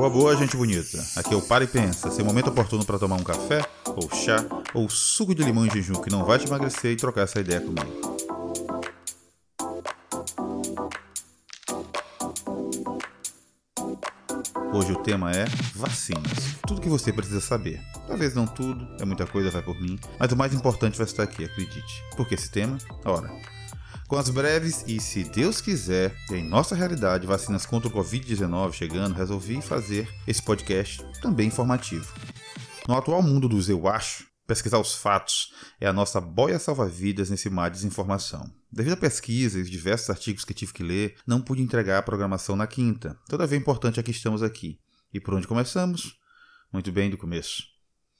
Boa, boa, gente bonita. Aqui é o Para e Pensa, seu momento oportuno para tomar um café, ou chá, ou suco de limão e jejum que não vai te emagrecer e trocar essa ideia comigo. Hoje o tema é vacinas. Tudo que você precisa saber. Talvez não tudo, é muita coisa, vai por mim, mas o mais importante vai estar aqui, acredite. Por que esse tema? Ora, com as breves e, se Deus quiser, em nossa realidade, vacinas contra o Covid-19 chegando, resolvi fazer esse podcast também informativo. No atual mundo dos eu acho, pesquisar os fatos é a nossa boia salva-vidas nesse mar de desinformação. Devido à pesquisa e os diversos artigos que tive que ler, não pude entregar a programação na quinta. Todavia é importante é que estamos aqui. E por onde começamos? Muito bem, do começo.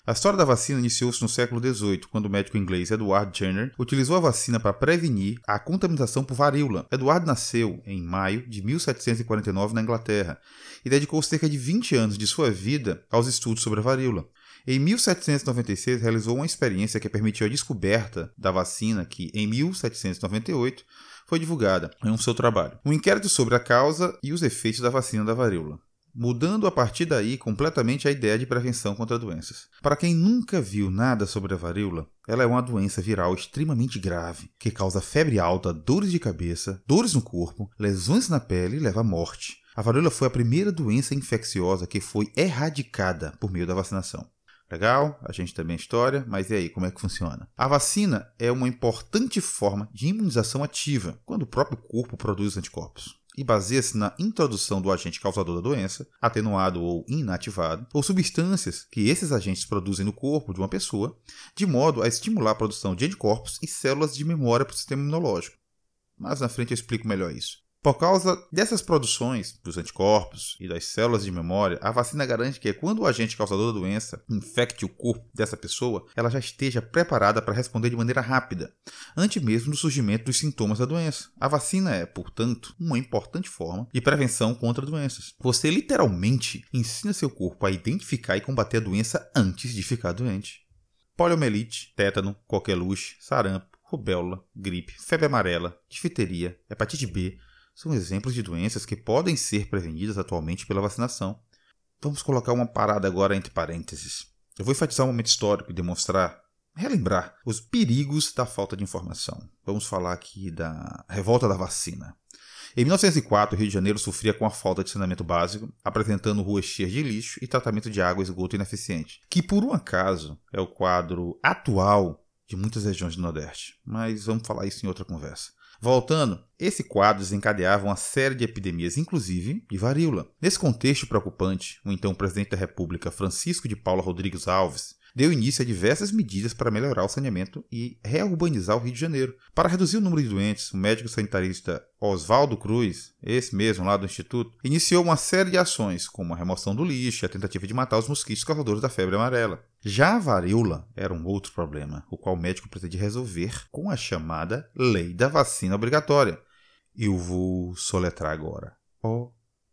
A história da vacina iniciou-se no século XVIII, quando o médico inglês Edward Jenner utilizou a vacina para prevenir a contaminação por varíola. Edward nasceu em maio de 1749 na Inglaterra e dedicou cerca de 20 anos de sua vida aos estudos sobre a varíola. Em 1796, realizou uma experiência que permitiu a descoberta da vacina que, em 1798, foi divulgada em um seu trabalho. Um inquérito sobre a causa e os efeitos da vacina da varíola mudando a partir daí completamente a ideia de prevenção contra doenças. Para quem nunca viu nada sobre a varíola, ela é uma doença viral extremamente grave, que causa febre alta, dores de cabeça, dores no corpo, lesões na pele e leva à morte. A varíola foi a primeira doença infecciosa que foi erradicada por meio da vacinação. Legal, a gente também é história, mas e aí, como é que funciona? A vacina é uma importante forma de imunização ativa, quando o próprio corpo produz anticorpos e baseia-se na introdução do agente causador da doença, atenuado ou inativado, ou substâncias que esses agentes produzem no corpo de uma pessoa, de modo a estimular a produção de anticorpos e células de memória para o sistema imunológico. Mas na frente eu explico melhor isso. Por causa dessas produções dos anticorpos e das células de memória, a vacina garante que quando o agente causador da doença infecte o corpo dessa pessoa, ela já esteja preparada para responder de maneira rápida, antes mesmo do surgimento dos sintomas da doença. A vacina é, portanto, uma importante forma de prevenção contra doenças. Você literalmente ensina seu corpo a identificar e combater a doença antes de ficar doente. Poliomielite, tétano, coqueluche, sarampo, rubéola, gripe, febre amarela, difteria, hepatite B, são exemplos de doenças que podem ser prevenidas atualmente pela vacinação. Vamos colocar uma parada agora entre parênteses. Eu vou enfatizar um momento histórico e demonstrar, relembrar os perigos da falta de informação. Vamos falar aqui da revolta da vacina. Em 1904, o Rio de Janeiro sofria com a falta de saneamento básico, apresentando ruas cheias de lixo e tratamento de água e esgoto ineficiente, que por um acaso é o quadro atual de muitas regiões do Nordeste. Mas vamos falar isso em outra conversa. Voltando, esse quadro desencadeava uma série de epidemias, inclusive de varíola. Nesse contexto preocupante, o então presidente da República, Francisco de Paula Rodrigues Alves, deu início a diversas medidas para melhorar o saneamento e reurbanizar o Rio de Janeiro. Para reduzir o número de doentes, o médico sanitarista Oswaldo Cruz, esse mesmo lá do Instituto, iniciou uma série de ações, como a remoção do lixo e a tentativa de matar os mosquitos causadores da febre amarela. Já a varíola era um outro problema, o qual o médico pretendia resolver com a chamada Lei da Vacina Obrigatória. Eu vou soletrar agora.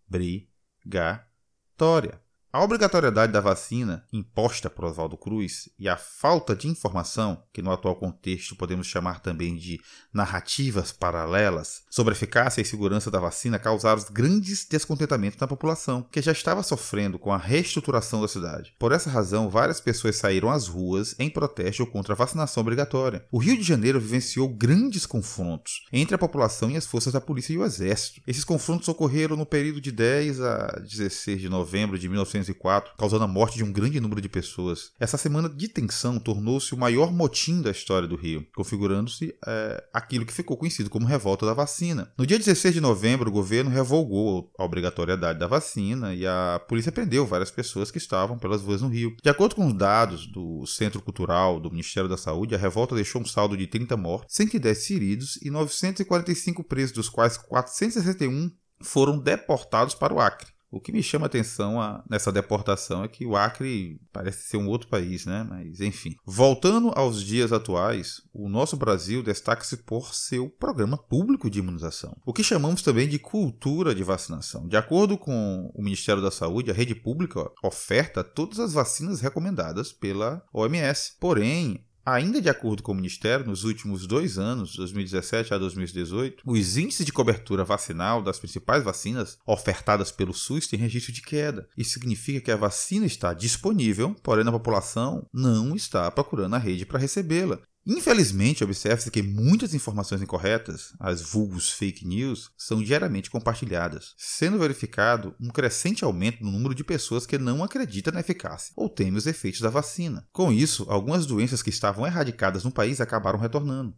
Obrigatória. A obrigatoriedade da vacina imposta por Oswaldo Cruz e a falta de informação, que no atual contexto podemos chamar também de narrativas paralelas, sobre a eficácia e segurança da vacina causaram grandes descontentamentos na população, que já estava sofrendo com a reestruturação da cidade. Por essa razão, várias pessoas saíram às ruas em protesto contra a vacinação obrigatória. O Rio de Janeiro vivenciou grandes confrontos entre a população e as forças da polícia e o exército. Esses confrontos ocorreram no período de 10 a 16 de novembro de 1900 1904, causando a morte de um grande número de pessoas. Essa semana de tensão tornou-se o maior motim da história do Rio, configurando-se é, aquilo que ficou conhecido como revolta da vacina. No dia 16 de novembro, o governo revogou a obrigatoriedade da vacina e a polícia prendeu várias pessoas que estavam pelas ruas no Rio. De acordo com os dados do Centro Cultural do Ministério da Saúde, a revolta deixou um saldo de 30 mortos, 110 feridos e 945 presos, dos quais 461 foram deportados para o Acre. O que me chama a atenção a, nessa deportação é que o Acre parece ser um outro país, né? Mas enfim. Voltando aos dias atuais, o nosso Brasil destaca-se por seu programa público de imunização, o que chamamos também de cultura de vacinação. De acordo com o Ministério da Saúde, a rede pública oferta todas as vacinas recomendadas pela OMS. Porém, Ainda de acordo com o Ministério, nos últimos dois anos, 2017 a 2018, os índices de cobertura vacinal das principais vacinas ofertadas pelo SUS têm registro de queda. Isso significa que a vacina está disponível, porém a população não está procurando a rede para recebê-la. Infelizmente, observa-se que muitas informações incorretas, as vulgos fake news, são diariamente compartilhadas, sendo verificado um crescente aumento no número de pessoas que não acreditam na eficácia ou temem os efeitos da vacina. Com isso, algumas doenças que estavam erradicadas no país acabaram retornando.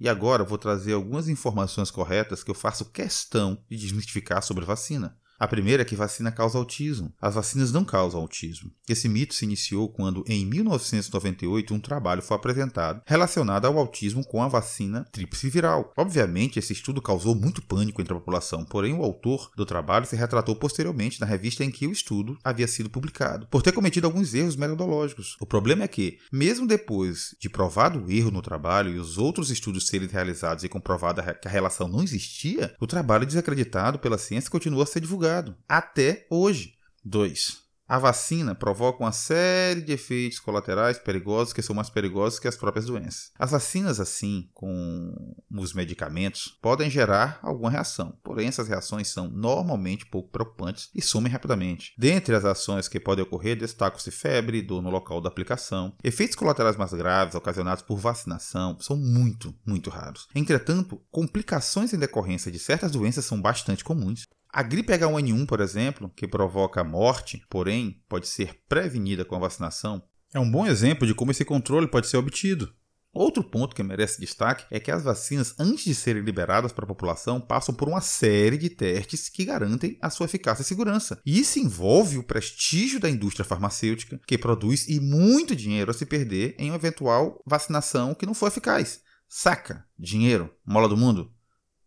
E agora vou trazer algumas informações corretas que eu faço questão de desmistificar sobre a vacina. A primeira é que vacina causa autismo. As vacinas não causam autismo. Esse mito se iniciou quando, em 1998, um trabalho foi apresentado relacionado ao autismo com a vacina tríplice viral. Obviamente, esse estudo causou muito pânico entre a população, porém o autor do trabalho se retratou posteriormente na revista em que o estudo havia sido publicado, por ter cometido alguns erros metodológicos. O problema é que, mesmo depois de provado o erro no trabalho e os outros estudos serem realizados e comprovada que a relação não existia, o trabalho desacreditado pela ciência continua a ser divulgado divulgado até hoje. 2. A vacina provoca uma série de efeitos colaterais perigosos que são mais perigosos que as próprias doenças. As vacinas, assim como os medicamentos, podem gerar alguma reação, porém essas reações são normalmente pouco preocupantes e sumem rapidamente. Dentre as ações que podem ocorrer, destacam-se febre, dor no local da aplicação. Efeitos colaterais mais graves ocasionados por vacinação são muito, muito raros. Entretanto, complicações em decorrência de certas doenças são bastante comuns. A gripe H1N1, por exemplo, que provoca morte, porém pode ser prevenida com a vacinação, é um bom exemplo de como esse controle pode ser obtido. Outro ponto que merece destaque é que as vacinas, antes de serem liberadas para a população, passam por uma série de testes que garantem a sua eficácia e segurança. E isso envolve o prestígio da indústria farmacêutica, que produz e muito dinheiro a se perder em uma eventual vacinação que não for eficaz. Saca? Dinheiro? Mola do mundo?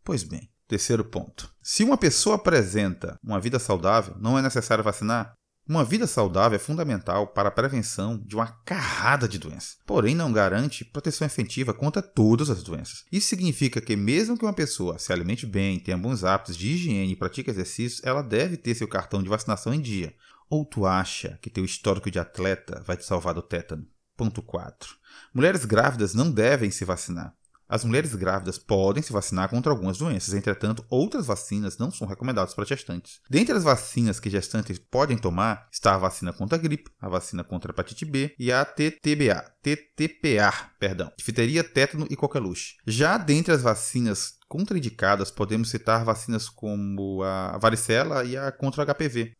Pois bem, Terceiro ponto. Se uma pessoa apresenta uma vida saudável, não é necessário vacinar? Uma vida saudável é fundamental para a prevenção de uma carrada de doenças, porém não garante proteção efetiva contra todas as doenças. Isso significa que, mesmo que uma pessoa se alimente bem, tenha bons hábitos de higiene e pratique exercícios, ela deve ter seu cartão de vacinação em dia. Ou tu acha que teu histórico de atleta vai te salvar do tétano? Ponto 4. Mulheres grávidas não devem se vacinar. As mulheres grávidas podem se vacinar contra algumas doenças, entretanto, outras vacinas não são recomendadas para gestantes. Dentre as vacinas que gestantes podem tomar está a vacina contra a gripe, a vacina contra a hepatite B e a TTBA, TTPA, perdão, difteria, tétano e coqueluche. Já dentre as vacinas contraindicadas, podemos citar vacinas como a varicela e a contra HPV.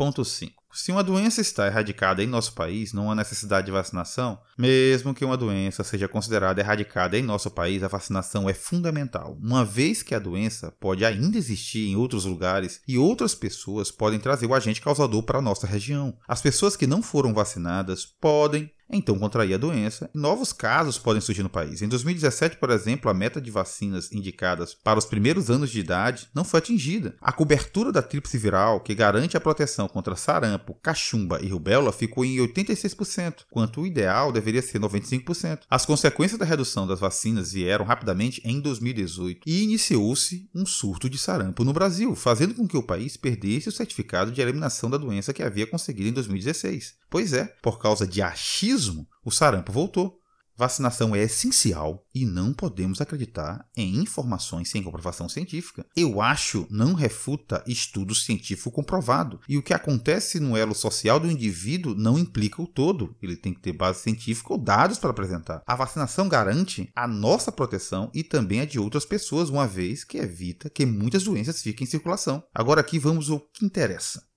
Ponto 5. Se uma doença está erradicada em nosso país, não há necessidade de vacinação. Mesmo que uma doença seja considerada erradicada em nosso país, a vacinação é fundamental, uma vez que a doença pode ainda existir em outros lugares e outras pessoas podem trazer o agente causador para a nossa região. As pessoas que não foram vacinadas podem então contrair a doença. Novos casos podem surgir no país. Em 2017, por exemplo, a meta de vacinas indicadas para os primeiros anos de idade não foi atingida. A cobertura da tríplice viral, que garante a proteção contra sarampo, cachumba e rubéola, ficou em 86%, quanto o ideal deveria ser 95%. As consequências da redução das vacinas vieram rapidamente em 2018 e iniciou-se um surto de sarampo no Brasil, fazendo com que o país perdesse o certificado de eliminação da doença que havia conseguido em 2016. Pois é, por causa de achismo o sarampo voltou. Vacinação é essencial e não podemos acreditar em informações sem comprovação científica. Eu acho não refuta estudo científico comprovado. E o que acontece no elo social do indivíduo não implica o todo. Ele tem que ter base científica ou dados para apresentar. A vacinação garante a nossa proteção e também a de outras pessoas, uma vez que evita que muitas doenças fiquem em circulação. Agora aqui vamos ao que interessa.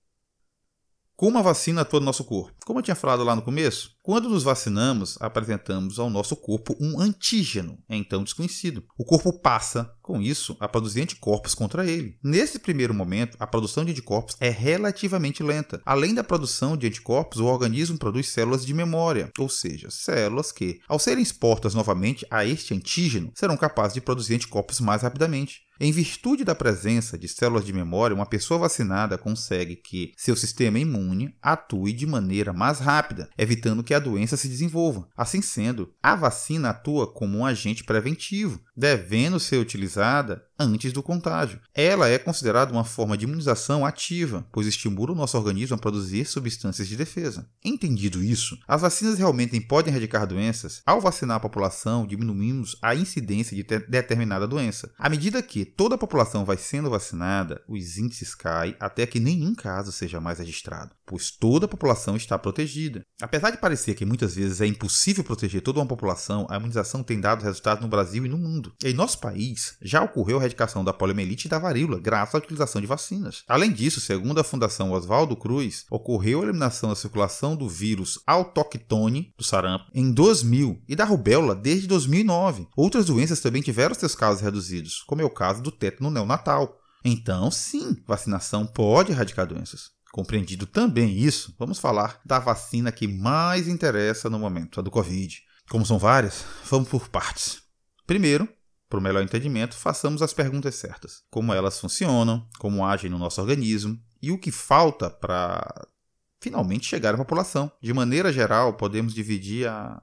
Como a vacina atua no nosso corpo? Como eu tinha falado lá no começo, quando nos vacinamos, apresentamos ao nosso corpo um antígeno, então desconhecido. O corpo passa, com isso, a produzir anticorpos contra ele. Nesse primeiro momento, a produção de anticorpos é relativamente lenta. Além da produção de anticorpos, o organismo produz células de memória, ou seja, células que, ao serem expostas novamente a este antígeno, serão capazes de produzir anticorpos mais rapidamente. Em virtude da presença de células de memória, uma pessoa vacinada consegue que seu sistema imune atue de maneira mais rápida, evitando que a doença se desenvolva. Assim sendo, a vacina atua como um agente preventivo, devendo ser utilizada antes do contágio. Ela é considerada uma forma de imunização ativa, pois estimula o nosso organismo a produzir substâncias de defesa. Entendido isso, as vacinas realmente podem erradicar doenças. Ao vacinar a população, diminuímos a incidência de determinada doença. À medida que toda a população vai sendo vacinada, os índices caem até que nenhum caso seja mais registrado, pois toda a população está protegida. Apesar de parecer que muitas vezes é impossível proteger toda uma população, a imunização tem dado resultados no Brasil e no mundo. Em nosso país, já ocorreu erradicação da poliomielite e da varíola, graças à utilização de vacinas. Além disso, segundo a Fundação Oswaldo Cruz, ocorreu a eliminação da circulação do vírus autóctone do sarampo em 2000 e da rubéola desde 2009. Outras doenças também tiveram seus casos reduzidos, como é o caso do tétano neonatal. Então, sim, vacinação pode erradicar doenças. Compreendido também isso, vamos falar da vacina que mais interessa no momento, a do Covid. Como são várias, vamos por partes. Primeiro, para o melhor entendimento, façamos as perguntas certas: como elas funcionam, como agem no nosso organismo e o que falta para finalmente chegar à população. De maneira geral, podemos dividir a...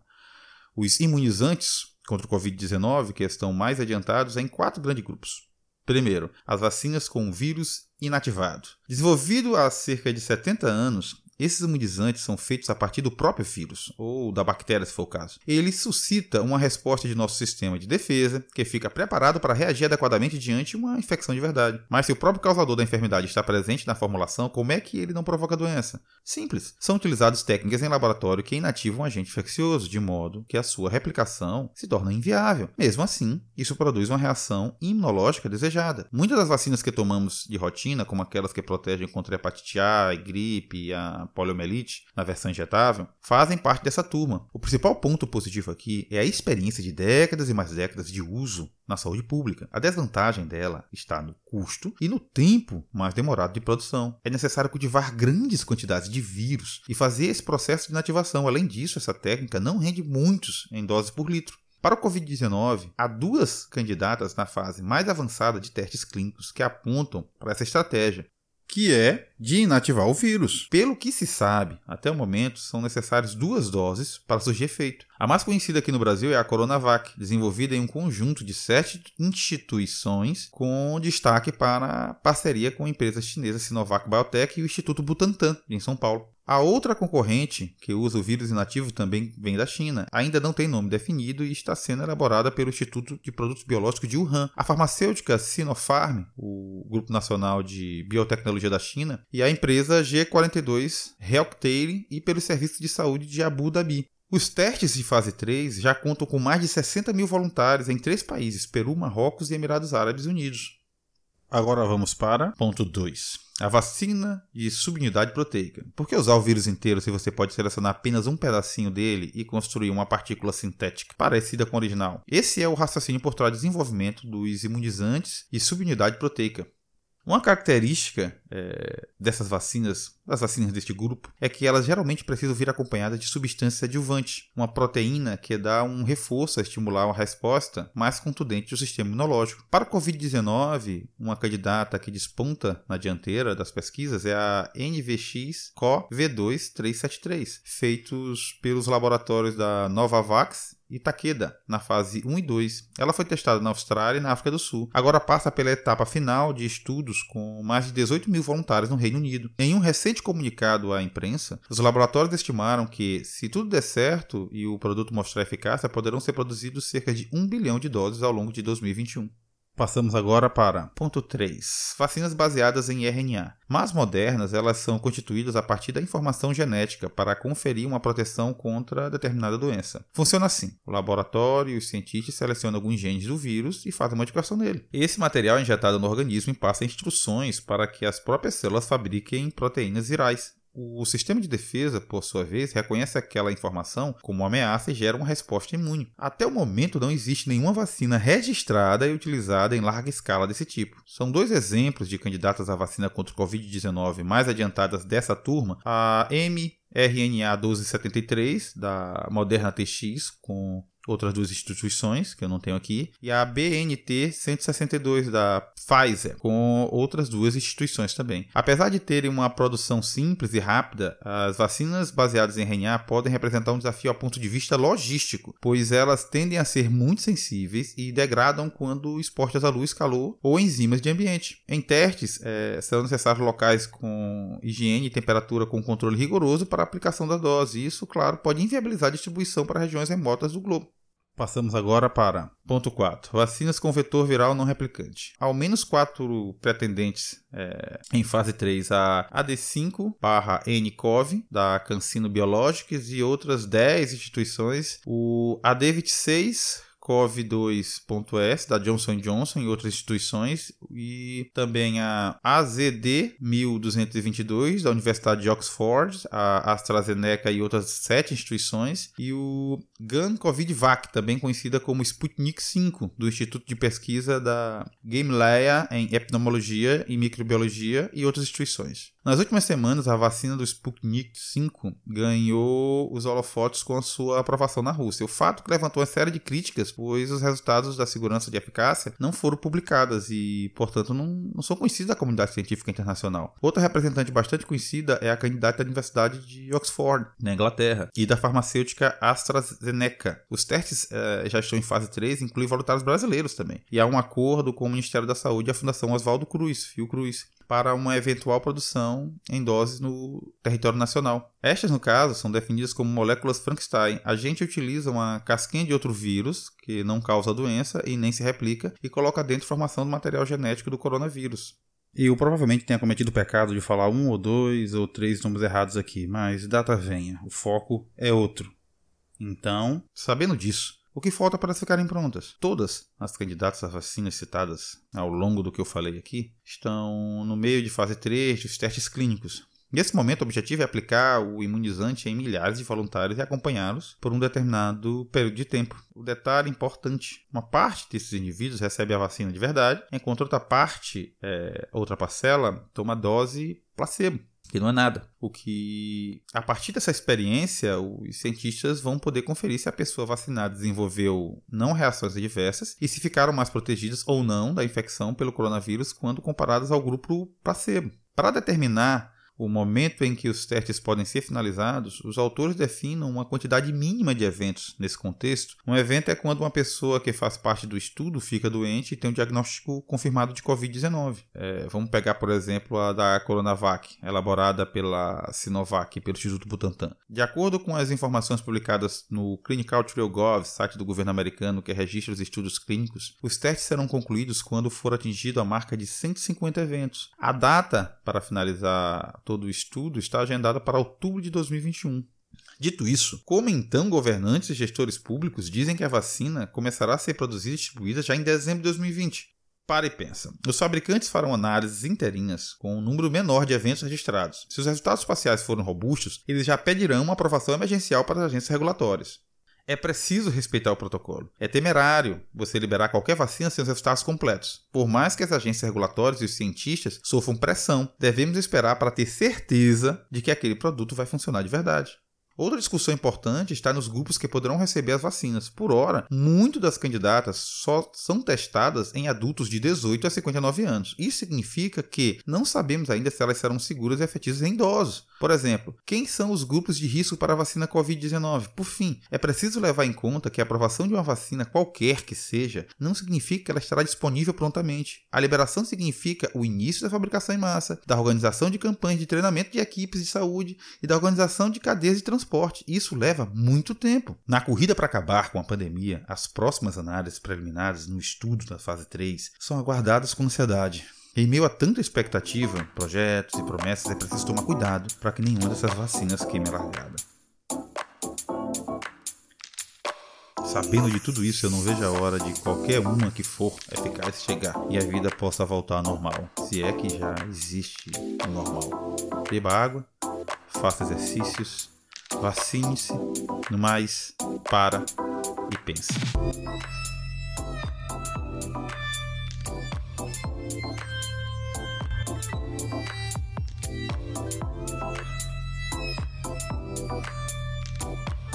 os imunizantes contra o Covid-19, que estão mais adiantados, em quatro grandes grupos. Primeiro, as vacinas com vírus inativado. Desenvolvido há cerca de 70 anos, esses imunizantes são feitos a partir do próprio vírus, ou da bactéria, se for o caso. Ele suscita uma resposta de nosso sistema de defesa, que fica preparado para reagir adequadamente diante de uma infecção de verdade. Mas se o próprio causador da enfermidade está presente na formulação, como é que ele não provoca doença? Simples. São utilizadas técnicas em laboratório que inativam um agente infeccioso, de modo que a sua replicação se torna inviável. Mesmo assim, isso produz uma reação imunológica desejada. Muitas das vacinas que tomamos de rotina, como aquelas que protegem contra a hepatite A, gripe e a poliomielite, na versão injetável, fazem parte dessa turma. O principal ponto positivo aqui é a experiência de décadas e mais décadas de uso na saúde pública. A desvantagem dela está no custo e no tempo mais demorado de produção. É necessário cultivar grandes quantidades de vírus e fazer esse processo de inativação. Além disso, essa técnica não rende muitos em doses por litro. Para o Covid-19, há duas candidatas na fase mais avançada de testes clínicos que apontam para essa estratégia que é de inativar o vírus. Pelo que se sabe, até o momento, são necessárias duas doses para surgir efeito. A mais conhecida aqui no Brasil é a Coronavac, desenvolvida em um conjunto de sete instituições, com destaque para a parceria com a empresa chinesa Sinovac Biotech e o Instituto Butantan, em São Paulo. A outra concorrente que usa o vírus inativo também vem da China. Ainda não tem nome definido e está sendo elaborada pelo Instituto de Produtos Biológicos de Wuhan. A farmacêutica Sinopharm, o Grupo Nacional de Biotecnologia da China, e a empresa G42 Healthcare e pelo Serviço de Saúde de Abu Dhabi. Os testes de fase 3 já contam com mais de 60 mil voluntários em três países: Peru, Marrocos e Emirados Árabes Unidos. Agora vamos para ponto 2. A vacina de subunidade proteica. Por que usar o vírus inteiro se você pode selecionar apenas um pedacinho dele e construir uma partícula sintética parecida com o original? Esse é o raciocínio por trás do desenvolvimento dos imunizantes de subunidade proteica. Uma característica é, dessas vacinas, das vacinas deste grupo, é que elas geralmente precisam vir acompanhadas de substância adjuvante, uma proteína que dá um reforço a estimular uma resposta mais contundente do sistema imunológico. Para a Covid-19, uma candidata que desponta na dianteira das pesquisas é a NVX-CoV2-373, feitos pelos laboratórios da Novavax e Takeda, na fase 1 e 2. Ela foi testada na Austrália e na África do Sul. Agora passa pela etapa final de estudos com mais de 18 mil voluntários no Reino Unido. Em um recente comunicado à imprensa, os laboratórios estimaram que, se tudo der certo e o produto mostrar eficácia, poderão ser produzidos cerca de 1 bilhão de doses ao longo de 2021. Passamos agora para ponto 3. Vacinas baseadas em RNA. Mas modernas, elas são constituídas a partir da informação genética para conferir uma proteção contra determinada doença. Funciona assim: o laboratório e os cientistas selecionam alguns genes do vírus e fazem modificação nele. Esse material é injetado no organismo e passa instruções para que as próprias células fabriquem proteínas virais. O sistema de defesa, por sua vez, reconhece aquela informação como ameaça e gera uma resposta imune. Até o momento, não existe nenhuma vacina registrada e utilizada em larga escala desse tipo. São dois exemplos de candidatas à vacina contra o Covid-19 mais adiantadas dessa turma: a mRNA 1273 da Moderna TX com outras duas instituições, que eu não tenho aqui, e a BNT 162 da Pfizer, com outras duas instituições também. Apesar de terem uma produção simples e rápida, as vacinas baseadas em RNA podem representar um desafio a ponto de vista logístico, pois elas tendem a ser muito sensíveis e degradam quando expostas à luz, calor ou enzimas de ambiente. Em testes, é, serão necessários locais com higiene e temperatura com controle rigoroso para a aplicação da dose. Isso, claro, pode inviabilizar a distribuição para regiões remotas do globo. Passamos agora para ponto 4. Vacinas com vetor viral não replicante. Ao menos quatro pretendentes é, em fase 3, a AD5-NCOV, da Cancino Biológicas, e outras 10 instituições. O AD26 COV2.S da Johnson Johnson e outras instituições e também a AZD 1222 da Universidade de Oxford, a AstraZeneca e outras sete instituições e o GAN CovidVac, também conhecida como Sputnik 5 do Instituto de Pesquisa da Gamaleya em Epidemiologia e Microbiologia e outras instituições. Nas últimas semanas, a vacina do Sputnik 5 ganhou os holofotes com a sua aprovação na Rússia. O fato que levantou uma série de críticas, pois os resultados da segurança de eficácia não foram publicados e, portanto, não, não são conhecidos da comunidade científica internacional. Outra representante bastante conhecida é a candidata da Universidade de Oxford, na Inglaterra, e da farmacêutica AstraZeneca. Os testes eh, já estão em fase 3, incluem voluntários brasileiros também. E há um acordo com o Ministério da Saúde e a Fundação Oswaldo Cruz, Fiocruz, para uma eventual produção em doses no território nacional. Estas, no caso, são definidas como moléculas Frankenstein. A gente utiliza uma casquinha de outro vírus, que não causa doença e nem se replica, e coloca dentro formação do material genético do coronavírus. Eu provavelmente tenha cometido o pecado de falar um ou dois ou três nomes errados aqui, mas data venha, o foco é outro. Então, sabendo disso, o que falta para ficarem prontas? Todas as candidatas às vacinas citadas ao longo do que eu falei aqui estão no meio de fase 3 dos testes clínicos. Nesse momento, o objetivo é aplicar o imunizante em milhares de voluntários e acompanhá-los por um determinado período de tempo. O detalhe importante: uma parte desses indivíduos recebe a vacina de verdade, enquanto outra parte, é, outra parcela, toma dose placebo que não é nada. O que, a partir dessa experiência, os cientistas vão poder conferir se a pessoa vacinada desenvolveu não reações adversas e se ficaram mais protegidas ou não da infecção pelo coronavírus quando comparadas ao grupo placebo. Para determinar o momento em que os testes podem ser finalizados, os autores definem uma quantidade mínima de eventos nesse contexto. Um evento é quando uma pessoa que faz parte do estudo fica doente e tem um diagnóstico confirmado de Covid-19. É, vamos pegar, por exemplo, a da Coronavac, elaborada pela Sinovac e pelo Instituto Butantan. De acordo com as informações publicadas no ClinicalTrial.gov, site do governo americano que registra os estudos clínicos, os testes serão concluídos quando for atingido a marca de 150 eventos. A data para finalizar todo o estudo está agendada para outubro de 2021. Dito isso, como então governantes e gestores públicos dizem que a vacina começará a ser produzida e distribuída já em dezembro de 2020? Para e pensa. Os fabricantes farão análises inteirinhas com um número menor de eventos registrados. Se os resultados parciais forem robustos, eles já pedirão uma aprovação emergencial para as agências regulatórias. É preciso respeitar o protocolo. É temerário você liberar qualquer vacina sem os resultados completos. Por mais que as agências regulatórias e os cientistas sofram pressão, devemos esperar para ter certeza de que aquele produto vai funcionar de verdade. Outra discussão importante está nos grupos que poderão receber as vacinas. Por hora, muito das candidatas só são testadas em adultos de 18 a 59 anos. Isso significa que não sabemos ainda se elas serão seguras e efetivas em idosos. Por exemplo, quem são os grupos de risco para a vacina Covid-19? Por fim, é preciso levar em conta que a aprovação de uma vacina, qualquer que seja, não significa que ela estará disponível prontamente. A liberação significa o início da fabricação em massa, da organização de campanhas de treinamento de equipes de saúde e da organização de cadeias de transporte. Isso leva muito tempo. Na corrida para acabar com a pandemia, as próximas análises preliminares no estudo da fase 3 são aguardadas com ansiedade. Em meio a tanta expectativa, projetos e promessas, é preciso tomar cuidado para que nenhuma dessas vacinas queime a largada. Sabendo de tudo isso, eu não vejo a hora de qualquer uma que for eficaz chegar e a vida possa voltar ao normal, se é que já existe o normal. Beba água, faça exercícios, vacine-se, no mais, para e pense.